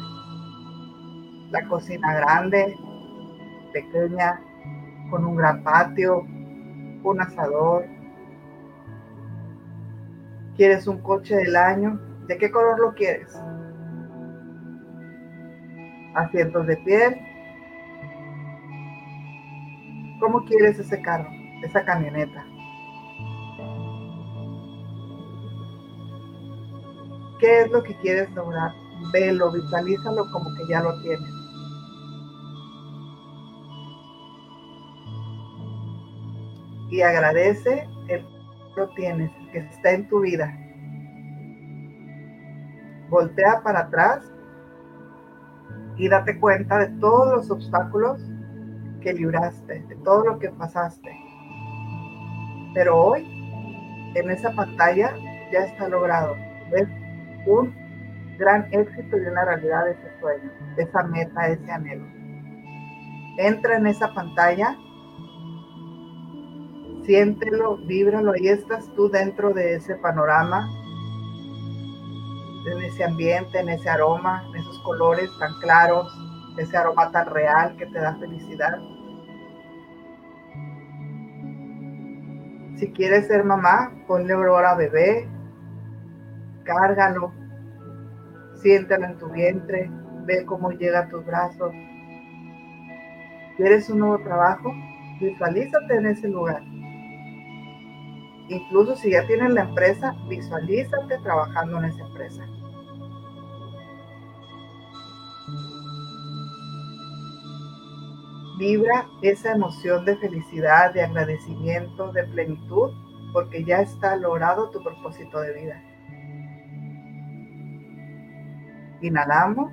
La cocina grande, pequeña, con un gran patio, un asador. ¿Quieres un coche del año? ¿De qué color lo quieres? Asientos de piel. ¿Cómo quieres ese carro, esa camioneta? ¿Qué es lo que quieres lograr? Velo, visualízalo como que ya lo tienes. Y agradece el lo tienes, que está en tu vida. Voltea para atrás y date cuenta de todos los obstáculos que libraste, de todo lo que pasaste. Pero hoy, en esa pantalla, ya está logrado. ¿Ves? Un gran éxito y una realidad de ese sueño, de esa meta, ese anhelo. Entra en esa pantalla, siéntelo, víbralo, ahí estás tú dentro de ese panorama, en ese ambiente, en ese aroma, en esos colores tan claros, ese aroma tan real que te da felicidad. Si quieres ser mamá, ponle olor a bebé, cárgalo, siéntalo en tu vientre, ve cómo llega a tus brazos. ¿Quieres un nuevo trabajo? Visualízate en ese lugar. Incluso si ya tienes la empresa, visualízate trabajando en esa empresa. Vibra esa emoción de felicidad, de agradecimiento, de plenitud, porque ya está logrado tu propósito de vida. Inhalamos.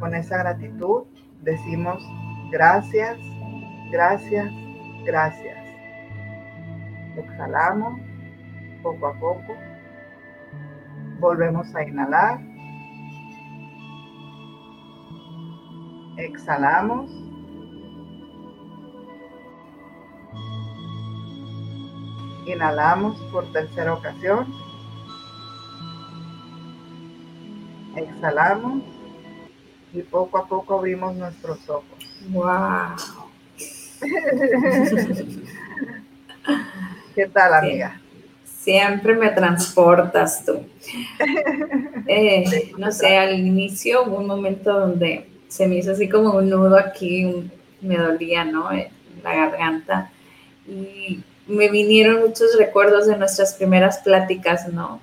Con esa gratitud decimos gracias, gracias, gracias. Exhalamos poco a poco. Volvemos a inhalar. Exhalamos. Inhalamos por tercera ocasión. Exhalamos y poco a poco abrimos nuestros ojos. ¡Wow! ¿Qué tal, amiga? Siempre me transportas tú. Eh, no sé, al inicio hubo un momento donde se me hizo así como un nudo aquí, me dolía, ¿no? En la garganta. Y me vinieron muchos recuerdos de nuestras primeras pláticas, ¿no?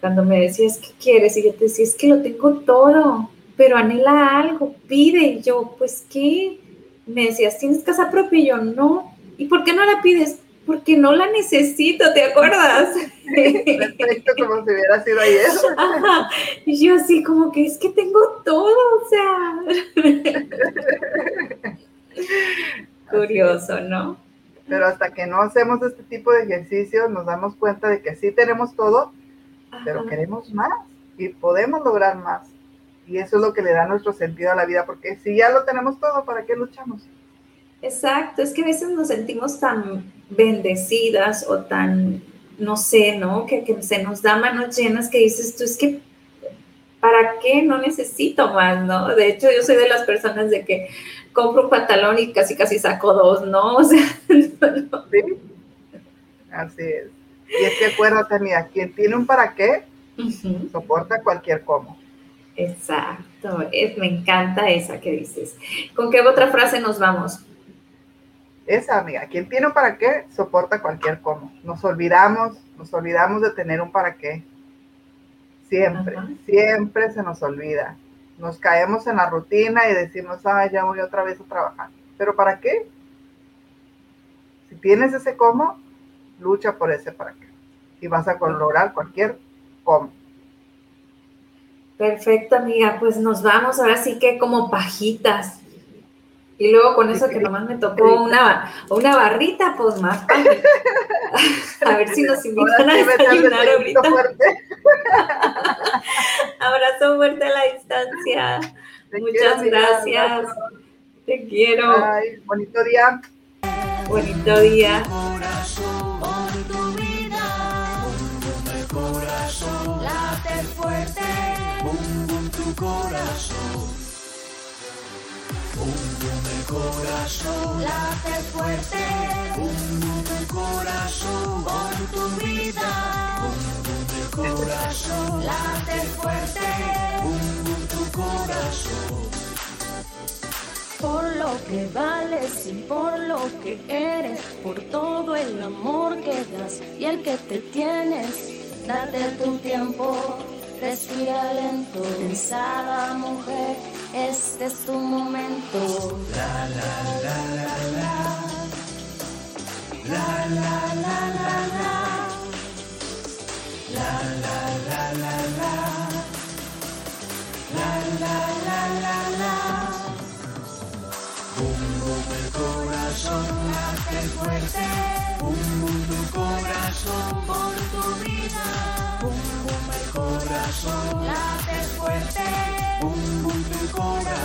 Cuando me decías, ¿qué quieres? Y yo te decía, es que lo tengo todo, pero anhela algo, pide. Y yo, pues, ¿qué? Me decías, ¿tienes casa propia? Y yo, no. ¿Y por qué no la pides? Porque no la necesito, ¿te acuerdas? Perfecto, como si hubiera sido ayer. Y yo así como que es que tengo todo, o sea. Curioso, ¿no? Pero hasta que no hacemos este tipo de ejercicios nos damos cuenta de que sí tenemos todo, pero queremos más y podemos lograr más. Y eso es lo que le da nuestro sentido a la vida, porque si ya lo tenemos todo, ¿para qué luchamos? Exacto, es que a veces nos sentimos tan bendecidas o tan, no sé, ¿no? Que, que se nos da manos llenas que dices tú, es que, ¿para qué? No necesito más, ¿no? De hecho, yo soy de las personas de que compro un pantalón y casi casi saco dos, ¿no? O sea, no. Sí, así es. Y es que acuérdate, mira, quien tiene un para qué, soporta cualquier cómo. Exacto, es, me encanta esa que dices. ¿Con qué otra frase nos vamos? Esa, amiga, quien tiene un para qué, soporta cualquier cómo. Nos olvidamos, nos olvidamos de tener un para qué. Siempre, siempre se nos olvida. Nos caemos en la rutina y decimos, ah, ya voy otra vez a trabajar. ¿Pero para qué? Si tienes ese cómo, lucha por ese para qué. Y vas a lograr cualquier cómo. Perfecto, amiga. Pues nos vamos ahora sí que como pajitas. Y luego con eso que nomás me tocó una, una barrita, pues más A ver si nos invitan a desayunar ahorita. Fuerte. Abrazo fuerte a la distancia. Te Muchas quiero, gracias. Amiga. Te quiero. Ay, bonito día. Bonito día. Corazón. Bum el corazón. Late fuerte, bum tu corazón. Por tu vida, bum el corazón. Late fuerte, bum tu corazón. Por lo que vales y por lo que eres, por todo el amor que das y el que te tienes. Date tu tiempo, respira lento, pensada mujer, este es tu momento. La la la la la, la la la la la, la la la la la, la la la la la. Bum bum el corazón late fuerte, bum bum tu corazón por tu vida. Corazón late fuerte, bum bum tu corazón.